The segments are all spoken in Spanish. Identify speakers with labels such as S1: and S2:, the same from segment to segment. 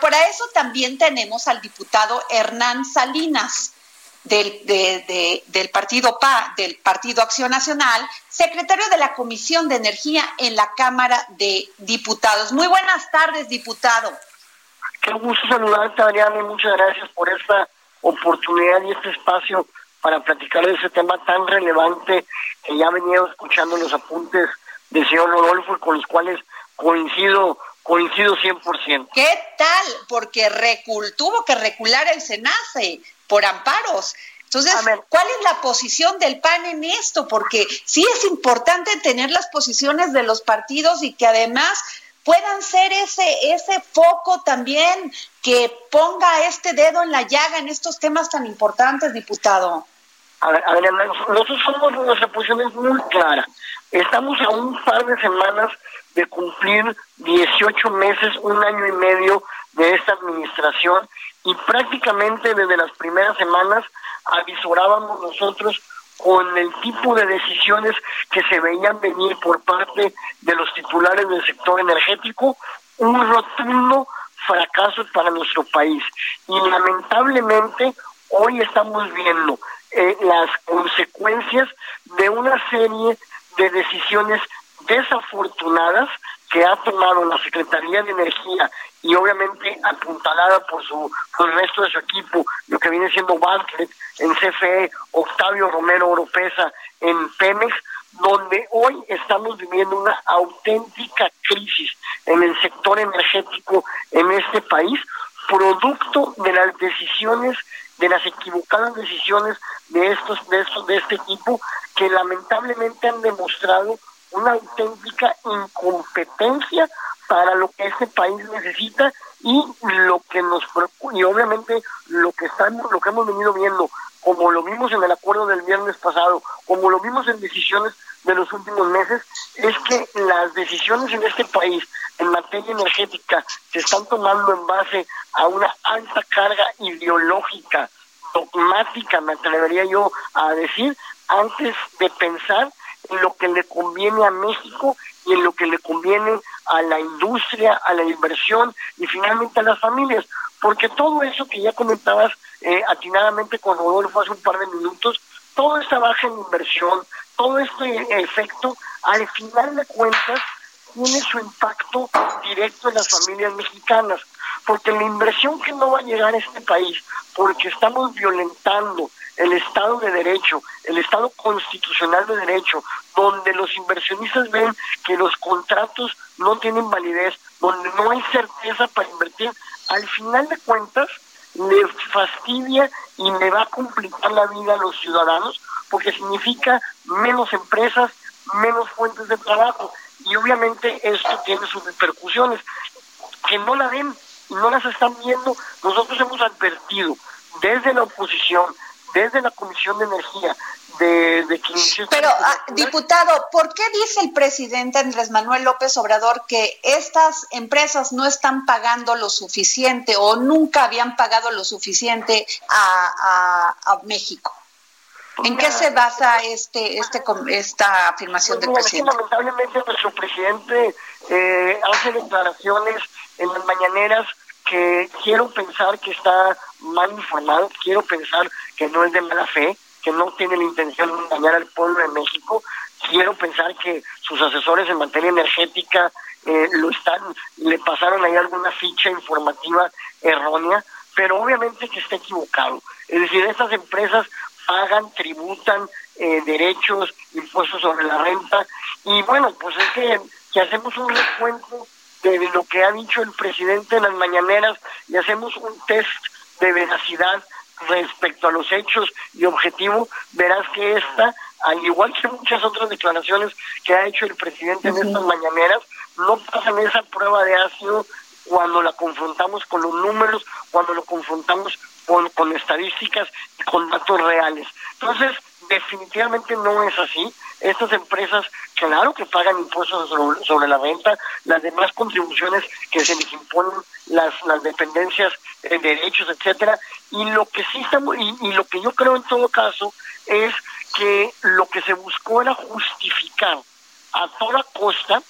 S1: Para eso también tenemos al diputado Hernán Salinas. Del, de, de, del partido PA, del Partido Acción Nacional, secretario de la Comisión de Energía en la Cámara de Diputados. Muy buenas tardes, diputado.
S2: Qué gusto saludarte, Adriana, y muchas gracias por esta oportunidad y este espacio para platicar de ese tema tan relevante que ya venía escuchando los apuntes del señor Rodolfo y con los cuales coincido coincido 100%.
S1: ¿Qué tal? Porque recul, tuvo que recular el SENACE por amparos. Entonces, ¿cuál es la posición del PAN en esto? Porque sí es importante tener las posiciones de los partidos y que además puedan ser ese, ese foco también que ponga este dedo en la llaga en estos temas tan importantes, diputado.
S2: A ver, nosotros somos, nuestra posición es muy clara. Estamos a un par de semanas de cumplir 18 meses, un año y medio de esta administración y prácticamente desde las primeras semanas avisorábamos nosotros con el tipo de decisiones que se veían venir por parte de los titulares del sector energético, un rotundo fracaso para nuestro país. Y lamentablemente hoy estamos viendo eh, las consecuencias de una serie de decisiones desafortunadas que ha tomado la Secretaría de Energía y obviamente apuntalada por su por el resto de su equipo, lo que viene siendo Bartlett en CFE, Octavio Romero Oropesa en Pemex, donde hoy estamos viviendo una auténtica crisis en el sector energético en este país, producto de las decisiones, de las equivocadas decisiones de estos, de estos, de este tipo, que lamentablemente han demostrado una auténtica incompetencia para lo que este país necesita y lo que nos y obviamente lo que estamos lo que hemos venido viendo como lo vimos en el acuerdo del viernes pasado como lo vimos en decisiones de los últimos meses es que las decisiones en este país en materia energética se están tomando en base a una alta carga ideológica dogmática me atrevería yo a decir antes de pensar en lo que le conviene a México y en lo que le conviene a la industria, a la inversión y finalmente a las familias. Porque todo eso que ya comentabas eh, atinadamente con Rodolfo hace un par de minutos, toda esta baja en inversión, todo este efecto, al final de cuentas, tiene su impacto directo en las familias mexicanas. Porque la inversión que no va a llegar a este país, porque estamos violentando el Estado de Derecho, el Estado constitucional de Derecho, donde los inversionistas ven que los contratos no tienen validez, donde no hay certeza para invertir, al final de cuentas le fastidia y le va a complicar la vida a los ciudadanos porque significa menos empresas, menos fuentes de trabajo y obviamente esto tiene sus repercusiones que no la ven y no las están viendo. Nosotros hemos advertido desde la oposición, desde la Comisión de Energía, de, de
S1: Pero, ah, diputado, ¿por qué dice el presidente Andrés Manuel López Obrador que estas empresas no están pagando lo suficiente o nunca habían pagado lo suficiente a, a, México? ¿En qué se basa este, este, esta afirmación del presidente?
S2: Lamentablemente nuestro presidente eh, hace declaraciones en las mañaneras que quiero pensar que está mal informado, quiero pensar que no es de mala fe, que no tiene la intención de engañar al pueblo de México, quiero pensar que sus asesores en materia energética eh, lo están, le pasaron ahí alguna ficha informativa errónea, pero obviamente que está equivocado. Es decir, estas empresas pagan, tributan eh, derechos, impuestos sobre la renta, y bueno, pues es que, que hacemos un recuento de lo que ha dicho el presidente en las mañaneras y hacemos un test de veracidad respecto a los hechos y objetivo, verás que esta, al igual que muchas otras declaraciones que ha hecho el presidente en estas mañaneras, no pasan esa prueba de ácido cuando la confrontamos con los números, cuando lo confrontamos con, con estadísticas y con datos reales. Entonces, definitivamente no es así. Estas empresas, claro que pagan impuestos sobre, la renta, las demás contribuciones que se les imponen, las, las dependencias, de derechos, etcétera, y lo que sí estamos, y, y lo que yo creo en todo caso es que lo que se buscó era justificar a toda costa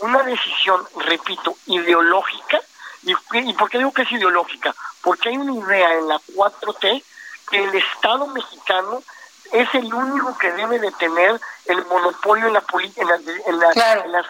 S2: una decisión, repito, ideológica. ¿Y, ¿Y por qué digo que es ideológica? Porque hay una idea en la 4T que el Estado mexicano es el único que debe de tener el monopolio en la en, la,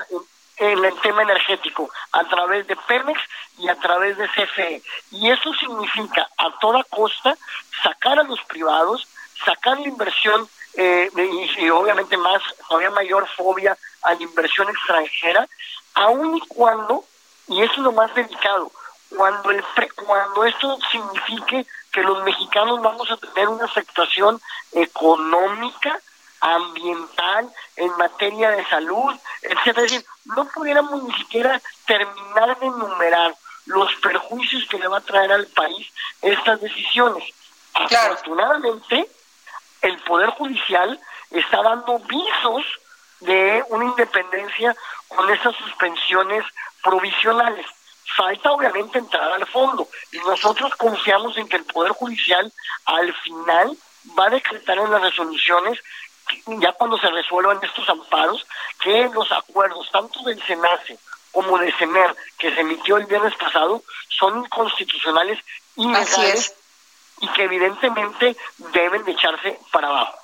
S2: en, el tema energético a través de Pemex y a través de CFE y eso significa a toda costa sacar a los privados sacar la inversión eh, y, obviamente más todavía mayor fobia a la inversión extranjera aun y cuando y eso es lo más delicado cuando el cuando esto signifique que los mexicanos vamos a tener una afectación económica, ambiental, en materia de salud, etcétera. Es decir, no pudiéramos ni siquiera terminar de enumerar los perjuicios que le va a traer al país estas decisiones. Afortunadamente, el Poder Judicial está dando visos de una independencia con esas suspensiones provisionales. Falta obviamente entrar al fondo y nosotros confiamos en que el Poder Judicial al final va a decretar en las resoluciones, ya cuando se resuelvan estos amparos, que los acuerdos tanto del SENACE como de CENER que se emitió el viernes pasado son inconstitucionales, ilegales y que evidentemente deben de echarse para abajo.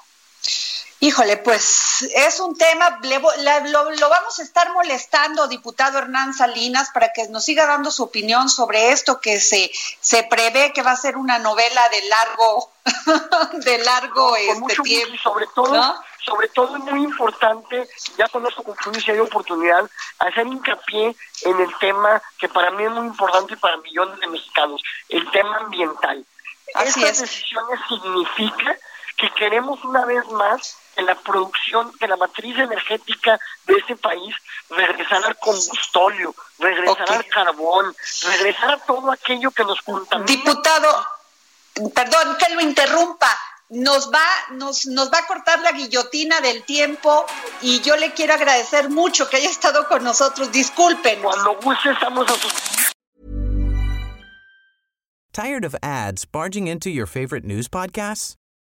S1: Híjole, pues es un tema, lo, vamos a estar molestando, diputado Hernán Salinas, para que nos siga dando su opinión sobre esto que se, se prevé que va a ser una novela de largo, de largo este tiempo.
S2: sobre todo, sobre todo es muy importante, ya con esto concluye si hay oportunidad, hacer hincapié en el tema que para mí es muy importante y para millones de mexicanos, el tema ambiental. Así Estas decisiones significa que queremos una vez más que la producción, que la matriz energética de este país regresar al combustóleo, regresar al carbón, regresar a todo aquello que nos contamina.
S1: Diputado, perdón que lo interrumpa, nos va, nos, nos va a cortar la guillotina del tiempo y yo le quiero agradecer mucho que haya estado con nosotros. Disculpen.
S2: Cuando guste estamos a sus...
S3: Tired of ads barging into your favorite news podcasts?